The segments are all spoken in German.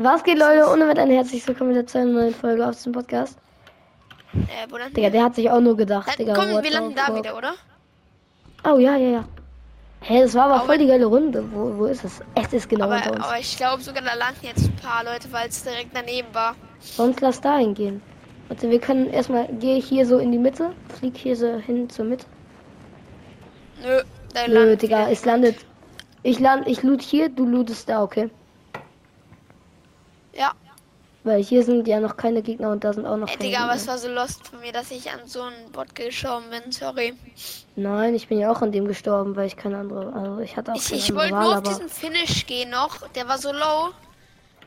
Was geht, Leute? Ohne mit ein herzlich willkommen wieder zu einer neuen Folge auf dem Podcast. Äh, wo landen Digga, der hat sich auch nur gedacht, Dann, Digga. komm, wir landen da wieder, oder? Oh, ja, ja, ja. Hä, das war aber Aber- voll die geile Runde. Wo, wo ist es? Es ist genau aber, uns. aber ich glaube sogar, da landen jetzt ein paar Leute, weil es direkt daneben war. Sonst lass da hingehen. Warte, wir können erstmal, gehe ich hier so in die Mitte, flieg hier so hin zur Mitte. Nö, da Nö, Digga, es landet. Ich land, ich loot hier, du lootest da, okay? Ja, Weil hier sind ja noch keine Gegner und da sind auch noch ey, Digga, aber es war so lost von mir, dass ich an so einen Bot geschoben bin, sorry. Nein, ich bin ja auch an dem gestorben, weil ich keine andere, also ich hatte auch Ich, ich wollte nur auf diesen Finish gehen noch, der war so low.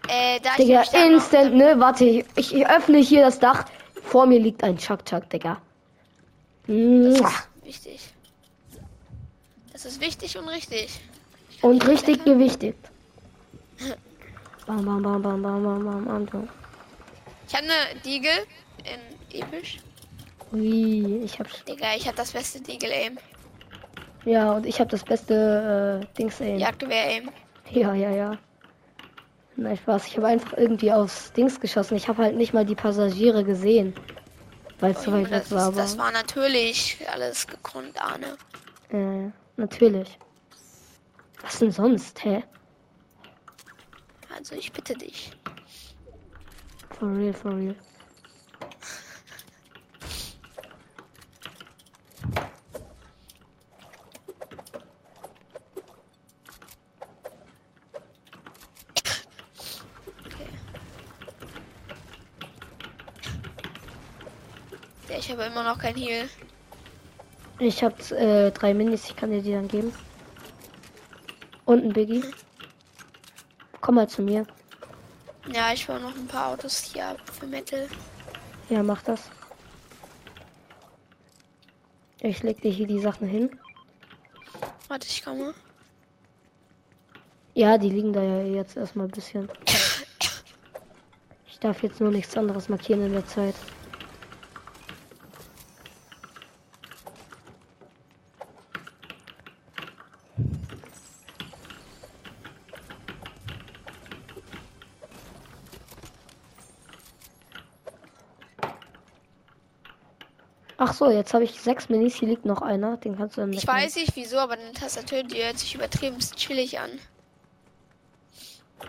Äh, da ich Digga, noch- instant, ne? Warte, ich, ich öffne hier das Dach. Vor mir liegt ein Chuck Chuck, Digga. Das wichtig. Das ist wichtig und richtig. Und richtig gewichtigt. Bam, bam, bam, bam, bam, bam, bam, bam, bam. Ich habe eine Deagle in episch. Ui, ich hab's. Digga, ich habe das beste Deagle-Aim. Ja, und ich hab das beste äh, Dings ey. Jagdgewehr-Aim. Ja, ja, ja. Nein, Spaß. Ich habe einfach irgendwie aufs Dings geschossen. Ich habe halt nicht mal die Passagiere gesehen. Weil es so weit weg war, ist, das war natürlich alles gekonnt, Arne. Äh, natürlich. Was denn sonst, hä? Also ich bitte dich. For real, for real. Ich habe immer noch kein Heal. Ich hab äh, drei Minis, ich kann dir die dann geben. Und ein Biggie. Komm mal zu mir. Ja, ich baue noch ein paar Autos hier ab für Metal. Ja, mach das. Ich leg dir hier die Sachen hin. Warte, ich komme. Ja, die liegen da ja jetzt erstmal ein bisschen. Ich darf jetzt nur nichts anderes markieren in der Zeit. Ach so, jetzt habe ich sechs Minis. Hier liegt noch einer. Den kannst du Ich weiß nicht wieso, aber deine Tastatur, die hört sich übertrieben chillig an.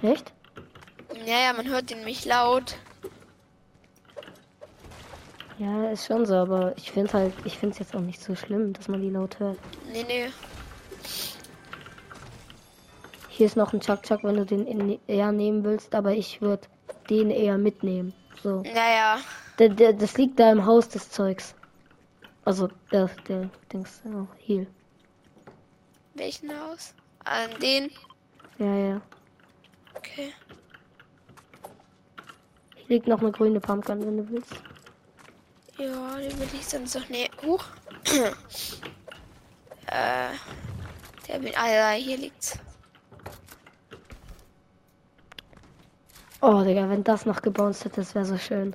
Echt? Ja, ja, man hört den nämlich laut. Ja, ist schon so, aber ich finde halt, ich finde es jetzt auch nicht so schlimm, dass man die laut hört. Nee, nee. Hier ist noch ein Chuck Chuck, wenn du den in, eher nehmen willst, aber ich würde den eher mitnehmen. So. Naja. Der, das liegt da im Haus des Zeugs. Also der, der Dings, oh, hier. Welchen Haus? An den? Ja, ja. Okay. Hier liegt noch eine grüne Pumpkin, wenn du willst. Ja, den will ich sonst noch ne. Huch. äh. Der bin. Ah ja, hier liegt's. Oh, Digga, wenn das noch gebounced hätte, das wäre so schön.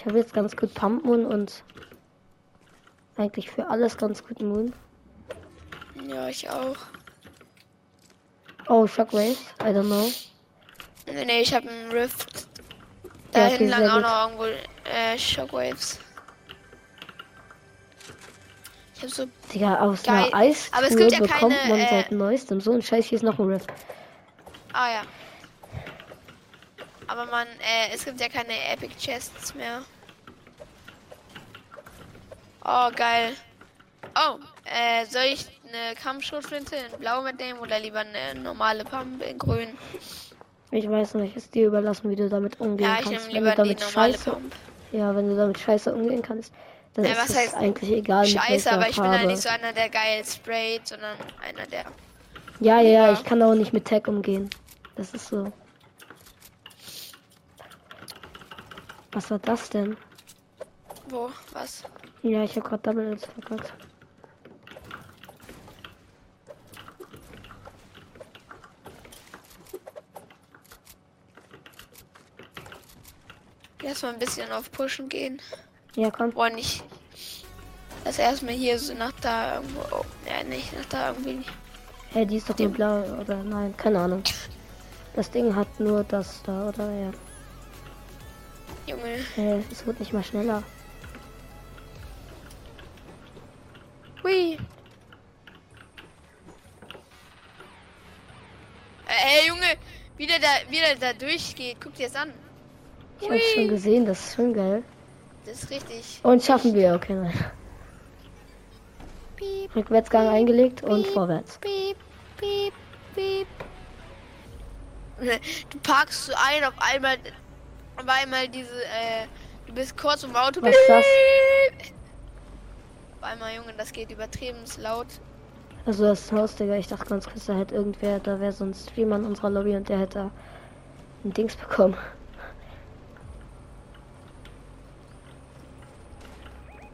Ich habe jetzt ganz gut Pump Moon und eigentlich für alles ganz gut Moon. Ja, ich auch. Oh, Shockwave, I don't know. Nee, nee, ich habe einen Rift. Da Ja, okay, hinten lang auch noch irgendwo äh, Shockwaves. Ich habe so. Digga, aus Geil. einer Eis Aber es gibt ja bekommt keine, man äh, seit neuestem so ein Scheiß. Hier ist noch ein Rift. Ah ja. Aber man, äh, es gibt ja keine Epic Chests mehr. Oh, geil. Oh, äh, soll ich eine Kampfschrotflinte in blau mitnehmen oder lieber eine normale Pump in grün? Ich weiß nicht, ist dir überlassen, wie du damit umgehen Ja, ich kannst. nehme Wenn lieber du die damit normale scheiße, Pump. ja, wenn du damit scheiße umgehen kannst, dann Ja, ist was es heißt eigentlich egal. Scheiße, aber ich bin Farbe. halt nicht so einer, der geil sprayt, sondern einer, der. Ja, ja, ja, Ja. ich kann auch nicht mit Tag umgehen. Das ist so. Was war das denn? Wo? Was? Ja, ich habe gerade Double Hits verkackt. erstmal ein bisschen auf Pushen gehen. Ja, komm. Boah, nicht. Das erstmal hier so nach da irgendwo. Oh, ja, nicht nach da irgendwie. Hä, die ist doch nur blau, oder? Nein, keine Ahnung. Das Ding hat nur das da, oder? Ja. Junge. Es wird nicht mal schneller. Hui. Äh, Ey, Junge, wie der da, wie der da durchgeht. Guck dir das an. Ich hab's schon gesehen, das ist schon geil. Das ist richtig. Und schaffen wir, okay, nein. Piep, Rückwärtsgang eingelegt und Piep. vorwärts. piep, piep, piep. Du parkst so ein, auf einmal, auf einmal diese, äh, du bist kurz im Auto. Was ist das? Auf einmal, Junge, das geht übertrieben laut. Also das ist Haus, Digga. Ich dachte ganz kurz, da hätte irgendwer, da wäre so ein Streamer in unserer Lobby und der hätte ein Dings bekommen.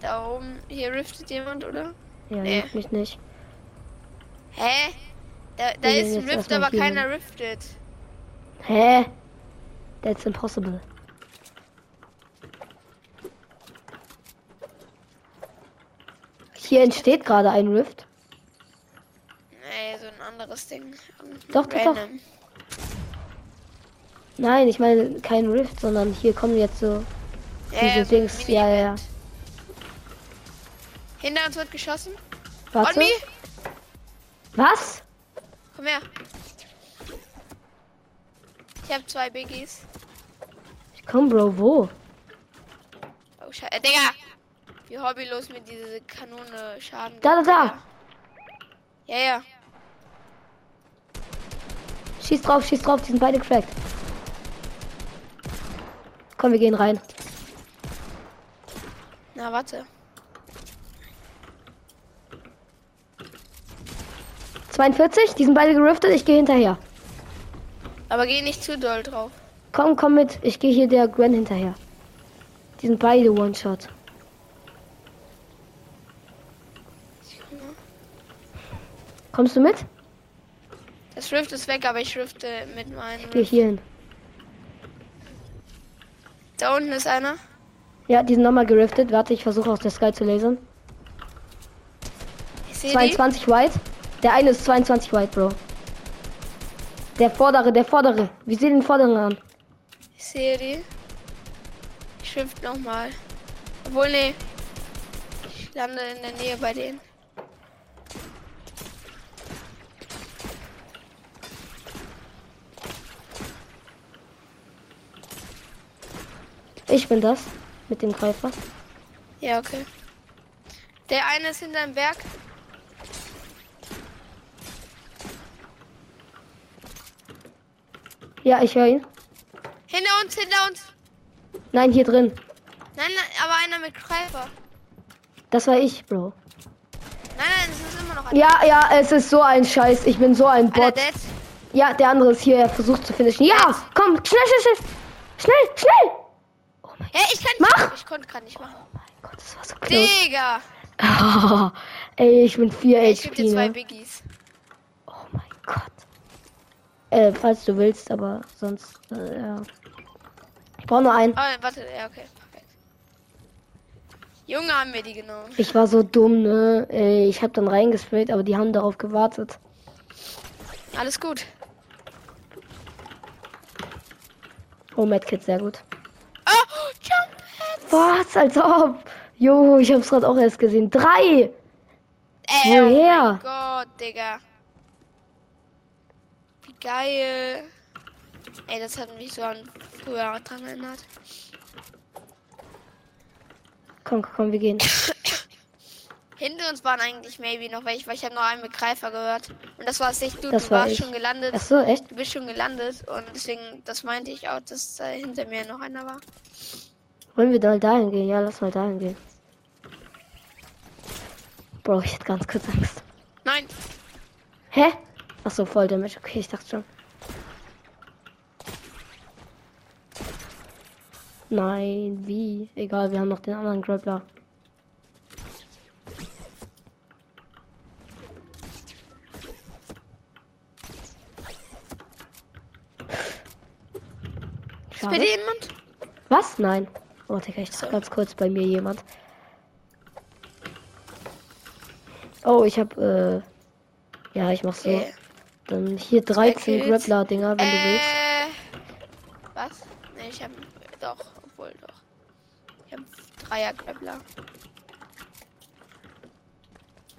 Da oben, hier riftet jemand, oder? Ja, Nee. mich nicht. Hä? Da, da ist ein Rift, aber keiner riftet. Hä? That's impossible. Hier entsteht gerade ein Rift. Nee, so ein anderes Ding. Doch, doch, doch. Nein, ich meine kein Rift, sondern hier kommen jetzt so Ja, diese ja, so Dings. Ja, ja, ja. Hinter uns wird geschossen. Warte. Was? Komm her. Ich habe zwei Biggies. Komm, Bro, wo? Oh, Scheiße. Äh, Digga! Wie hobbylos mit diese Kanone Schaden. Da, da, da. Ja, ja. Schieß drauf, schieß drauf, die sind beide cracked. Komm, wir gehen rein. Na, warte. 42, die sind beide geriftet, ich gehe hinterher. Aber geh nicht zu doll drauf. Komm, komm mit, ich gehe hier der Gwen hinterher. Die sind beide One-Shot. Kommst du mit? Das Rift ist weg, aber ich rifte mit meinem. Ich gehe hier hin. Da unten ist einer. Ja, die sind nochmal geriftet. Warte, ich versuche aus der Sky zu lasern. Ich sehe die. 22 White. Der eine ist 22 White, Bro. Der vordere, der vordere. Wie sieht den vorderen an? Ich sehe die. Ich rift nochmal. Obwohl, nee. Ich lande in der Nähe bei denen. Ich bin das. Mit dem Greifer. Ja, okay. Der eine ist hinter dem Berg. Ja, ich höre ihn. Hinter uns, hinter uns. Nein, hier drin. Nein, nein, aber einer mit Greifer. Das war ich, Bro. Nein, nein, es ist immer noch einer. Ja, ja, es ist so ein Scheiß. Ich bin so ein Bot. Ja, der andere ist hier. Er versucht zu finishen. Ja, komm, schnell, schnell, schnell. Schnell, schnell. Oh mein Hä, ich kann Mach! Ich konnte gerade nicht machen. Gott, das war so close. Digga! Ah, ey, ich bin 4 Ich gebe HP, dir zwei ne? Biggies. Oh mein Gott. Äh, falls du willst, aber sonst, äh, ja. Ich brauche nur einen. Oh, warte, ja, okay, perfekt. Junge, haben wir die genommen. Ich war so dumm, ne? Ich habe dann reingesprayt, aber die haben darauf gewartet. Alles gut. Oh, Medkit, sehr gut. Oh! Was? Als ob. Jo, ich hab's gerade auch erst gesehen. Drei! Ey, oh Woher? mein Gott, Digga. Wie geil. Ey, das hat mich so an früher dran erinnert. Komm, komm, wir gehen. Hinter uns waren eigentlich maybe noch welche, weil ich habe noch einen mit Greifer gehört. Und das war es nicht du, Das du war warst ich. schon gelandet. Ach so, echt? Du bist schon gelandet und deswegen, das meinte ich auch, dass äh, hinter mir noch einer war. Wollen wir mal dahin gehen? Ja, lass mal dahin gehen. Bro, ich hatte ganz kurz Angst. Nein, Hä? Ach so, voll Damage. Okay, ich dachte schon. Nein, wie? Egal, wir haben noch den anderen Grappler. ist bei dir jemand? Was? Nein. Oh, Digga, ich So. ganz kurz bei mir jemand. Oh, ich hab, äh. Ja, ich mach so. Okay. Dann hier 13 Kills. Grappler-Dinger, wenn du willst. Äh, was? Ne, ich hab doch, obwohl doch. Ich hab Dreier Grappler.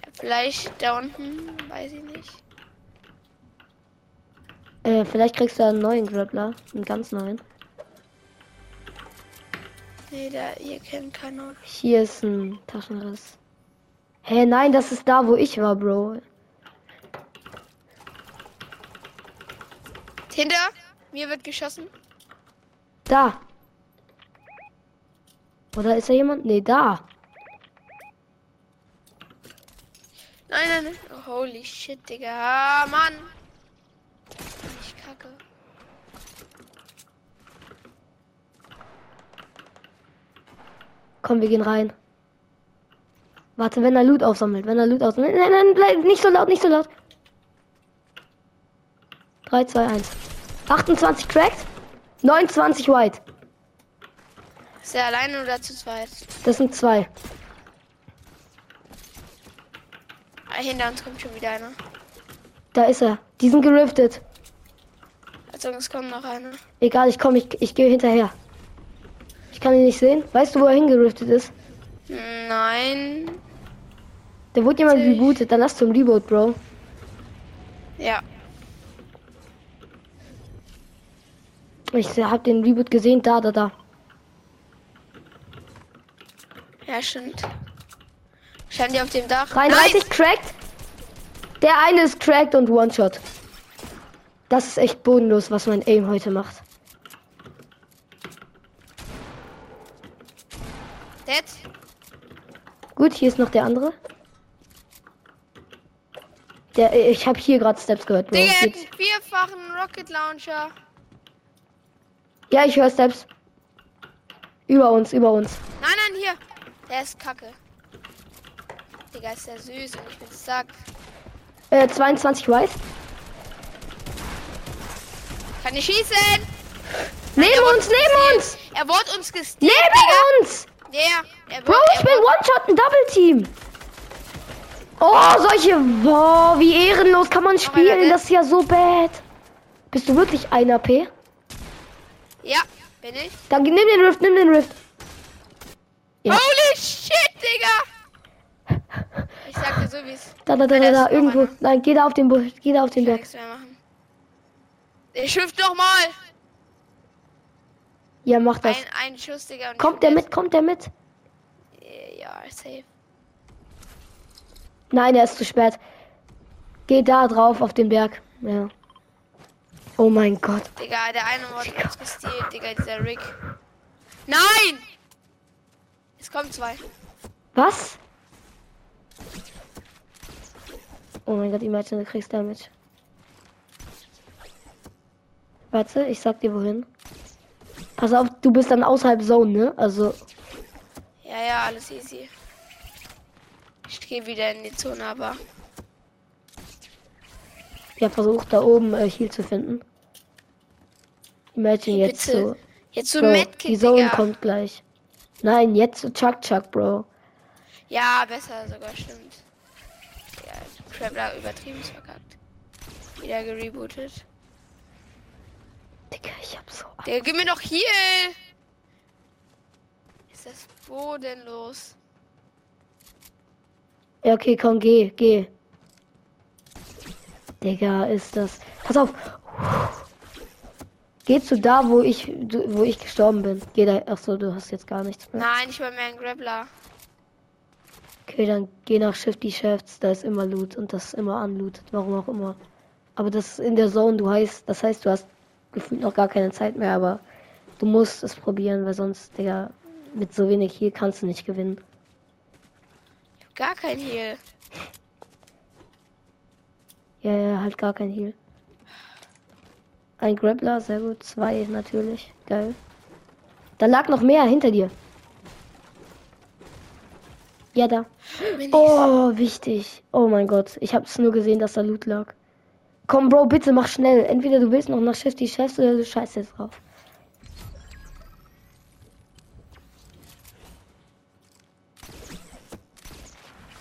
Ja, vielleicht da unten, weiß ich nicht. Äh, vielleicht kriegst du einen neuen Grappler. Einen ganz neuen. Nee, da hier kennt keiner. Hier ist ein Taschenriss. Hä, nein, das ist da, wo ich war, Bro. Hinter mir wird geschossen. Da. Oder ist da jemand? Nee, da. Nein, nein, nein. Oh, holy shit, Digga. Ah, Mann. Ich kacke. Komm, wir gehen rein. Warte, wenn er Loot aufsammelt. Wenn er Loot aufsammelt. Nein, nein, bleib nicht so laut, nicht so laut. 3, 2, 1. 28 Tracks. 29 White. Ist er alleine oder zu zweit? Das sind zwei. Ah, hinter uns kommt schon wieder einer. Da ist er. Die sind geriftet. Also es kommt noch einer. Egal, ich komme, ich, ich gehe hinterher. Ich kann ihn nicht sehen. Weißt du, wo er hingeriftet ist? Nein. Da wurde jemand ich. rebootet. Dann lass zum Reboot, Bro. Ja. Ich hab den Reboot gesehen. Da, da, da. Ja, stimmt. Scheint die auf dem Dach. 33 cracked. Der eine ist cracked und One-Shot. Das ist echt bodenlos, was mein Aim heute macht. Dead. Gut, hier ist noch der andere. Der, äh, ich habe hier gerade Steps gehört, Bro. Digga, er vierfachen Rocket Launcher. Ja, ich höre Steps. Über uns, über uns. Nein, nein, hier. Der ist kacke. Digga, ist der süß und ich bin zack. Äh, 22 White. Kann ich schießen? Neben uns, neben uns! Er wurde uns gestealt, Neben Digga. uns! Der. Er Bro, ich bin One-Shot, ein Double-Team! Oh, solche. Boah, wie ehrenlos kann man spielen. Das ist ja so bad. Bist du wirklich ein AP? Ja, bin ich. Dann nimm den Rift, nimm den Rift. Ja. Holy shit, Digga. Ich sag dir so, wie es. Da, da, da, Da da, irgendwo. Nein, geh da auf den Busch, geh da auf den Berg. Ich schiff doch mal. Ja, mach das. Ein, ein Schuss, Digga. Kommt der mit, kommt der mit? Ja, safe. Nein, er ist zu spät. Geh da drauf auf den Berg. Ja. Oh mein Gott. Digga, der eine wurde gestealt, Digga, dieser Rick. Nein! Es kommen zwei. Was? Oh mein Gott, Imagine, du kriegst Damage. Warte, ich sag dir wohin. Pass auf, du bist dann außerhalb Zone, ne? Also, Ja, ja, alles easy. Ich gehe wieder in die Zone, aber. ja, versucht da oben äh, Heal zu finden. Imagine jetzt Bitte. so. Jetzt so Medkit, die Zone Digga. kommt gleich. Nein, jetzt so Chuck Chuck, Bro. Ja, besser sogar, stimmt. Ja, Traveler übertrieben verkackt. Wieder gerebootet. Digga, ich hab so. Digga, gib mir doch hier! Ist das bodenlos? Ja, okay, komm, geh, geh. Digga, ist das. Pass auf. Geh zu da, wo ich, wo ich gestorben bin. Geh da. Ach so, du hast jetzt gar nichts mehr. Nein, ich war mehr ein Grappler. Okay, dann geh nach Shifty Shafts. Da ist immer Loot und das ist immer unlootet. Warum auch immer. Aber das ist in der Zone. Du heißt, das heißt, du hast gefühlt noch gar keine Zeit mehr. Aber du musst es probieren, weil sonst, Digga, mit so wenig hier kannst du nicht gewinnen. Ich hab gar kein Heal. Ja, ja, halt gar kein Heal. Ein Grappler, sehr gut. Zwei natürlich. Geil. Da lag noch mehr hinter dir. Ja, da. Oh, wichtig. Oh mein Gott. Ich hab's nur gesehen, dass da Loot lag. Komm, Bro, bitte mach schnell. Entweder du willst noch nach Shift die Chefs oder du scheißt jetzt drauf.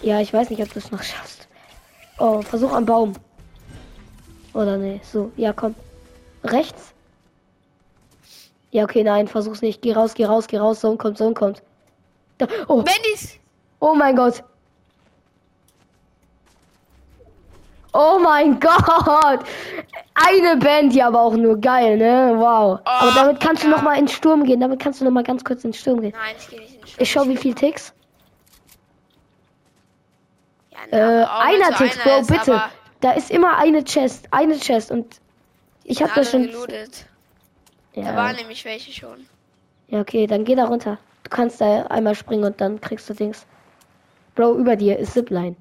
Ja, ich weiß nicht, ob du es noch schaffst. Oh, versuch am Baum. Oder ne, so. Ja, komm. Rechts? Ja, okay, nein, versuch's nicht. Geh raus, geh raus, geh raus. Sohn kommt, Sohn kommt. Da, oh. ich. Oh mein Gott. Oh mein Gott. Eine Band, die aber auch nur geil, ne? Wow. aber damit kannst du ja. noch mal in den Sturm gehen. Damit kannst du noch mal ganz kurz in den Sturm gehen. Nein, ich gehe nicht in den Ich schau, wie viel Ticks. Ja, Äh, aber auch wenn einer Ticks, einer Bro, ist, bitte. Da ist immer eine Chest, eine Chest und ich hab alle das schon. gelootet. Da waren Ja. nämlich welche schon. ja, okay, dann geh da runter. Du kannst da einmal springen und dann kriegst du Dings. Bro, über dir ist Zipline.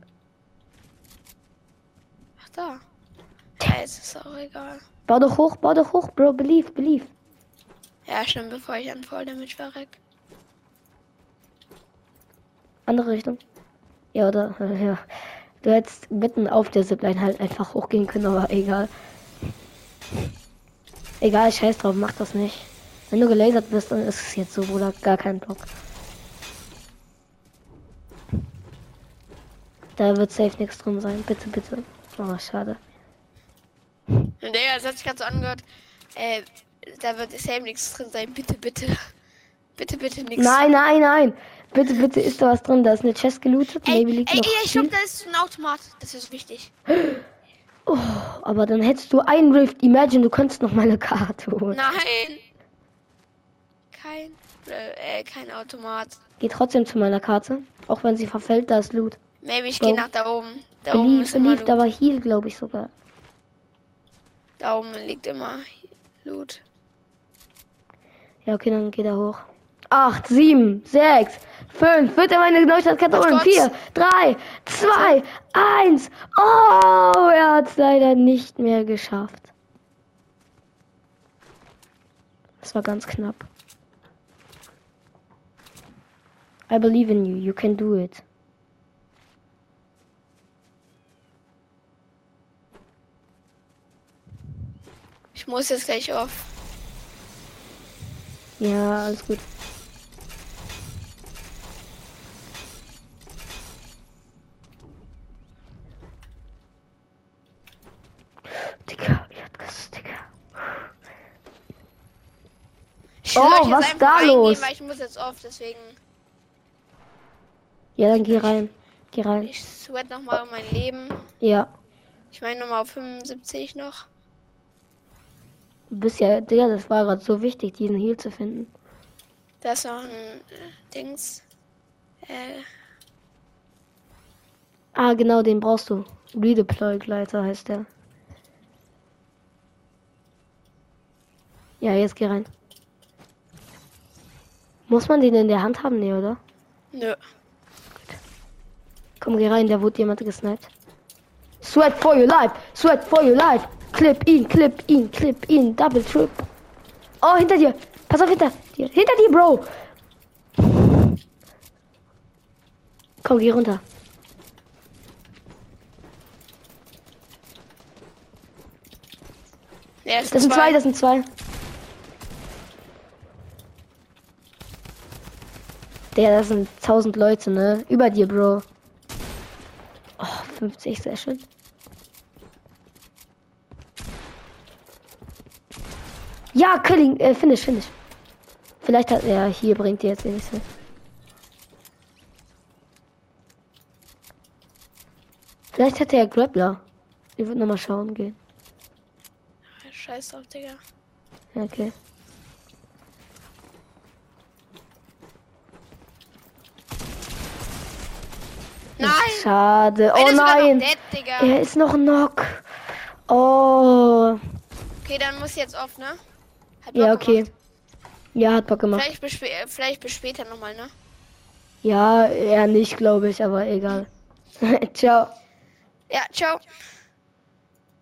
Da. Ja, ist auch egal. Bau doch hoch, bau doch hoch, Bro, believe, believe. Ja, stimmt, bevor ich an Voll damit verreck. Andere Richtung. Ja, oder? Ja. Du hättest mitten auf der Zipline halt einfach hochgehen können, aber egal. Egal, scheiß drauf, mach das nicht. Wenn du gelasert bist, dann ist es jetzt so, Bruder, gar kein Bock. Da wird safe nichts drin sein. Bitte, bitte. Oh, schade. Digga, das hat sich gerade so angehört. Äh, da wird safe nichts drin sein. Bitte, bitte. Bitte, bitte nichts. Nein, nein, nein. Bitte, bitte ist da was drin. Da ist eine Chest gelootet. Ey, ey, noch ey, ich glaube, da ist ein Automat. Das ist wichtig. Aber dann hättest du einen Rift. Imagine, du könntest noch meine Karte holen. Nein. Kein, äh, kein Automat. Geh trotzdem zu meiner Karte. Auch wenn sie verfällt, da ist Loot. Maybe ich Bro. gehe nach da oben. Da oben da Loot. war Heal, glaube ich sogar. Da oben liegt immer Loot. Ja, okay, dann geht er hoch. Acht, sieben, sechs, fünf. Wird er meine Neustadtkarte Warte holen? kurz. Vier, drei, zwei, eins. Oh, er hat es leider nicht mehr geschafft. Das war ganz knapp. I believe in you. You can do it. Ich muss jetzt gleich auf. Ja, alles gut. Digga, ich hab das, Digga. Ich Oh, was einfach da reingehen, los? Weil ich muss jetzt auf, deswegen. Ja, dann geh rein. Geh rein. Ich sweat nochmal um mein Leben. Ja. Ich meine nochmal auf 75 noch. Du bist ja, Digga, das war gerade so wichtig, diesen Heal zu finden. Da ist noch ein äh, Dings. Äh, Ah, genau, den brauchst du. Redeploy-Gleiter heißt der. Ja, jetzt geh rein. Muss man den in der Hand haben? Nee, oder? nö. Komm, geh rein, da wurde jemand gesniped. Sweat for your life! Sweat for your life! Clip ihn, clip ihn, clip ihn, double trip. Oh, hinter dir! Pass auf, hinter dir! Hinter dir, Bro! Komm, geh runter. Ja, Das sind zwei, das sind zwei. Der, das sind 1000 Leute, ne? Über dir, Bro. Oh, 50, sehr schön. Ja, Killing, äh, finish, finish. Vielleicht hat er hier bringt dir jetzt mehr. Vielleicht hat er Grappler. Ich würde nochmal schauen gehen. Scheiß drauf, Digga. Ja, Okay. Nein! Schade. Oh nein. Dead. Er ist noch Knock. Oh. Okay, dann muss jetzt auf, ne? Ja, okay. gemacht. Ja, hat Bock gemacht. Vielleicht bis, spä- vielleicht bis später nochmal, ne? Ja, eher nicht, glaube ich, aber egal. Ciao. Ja, ciao.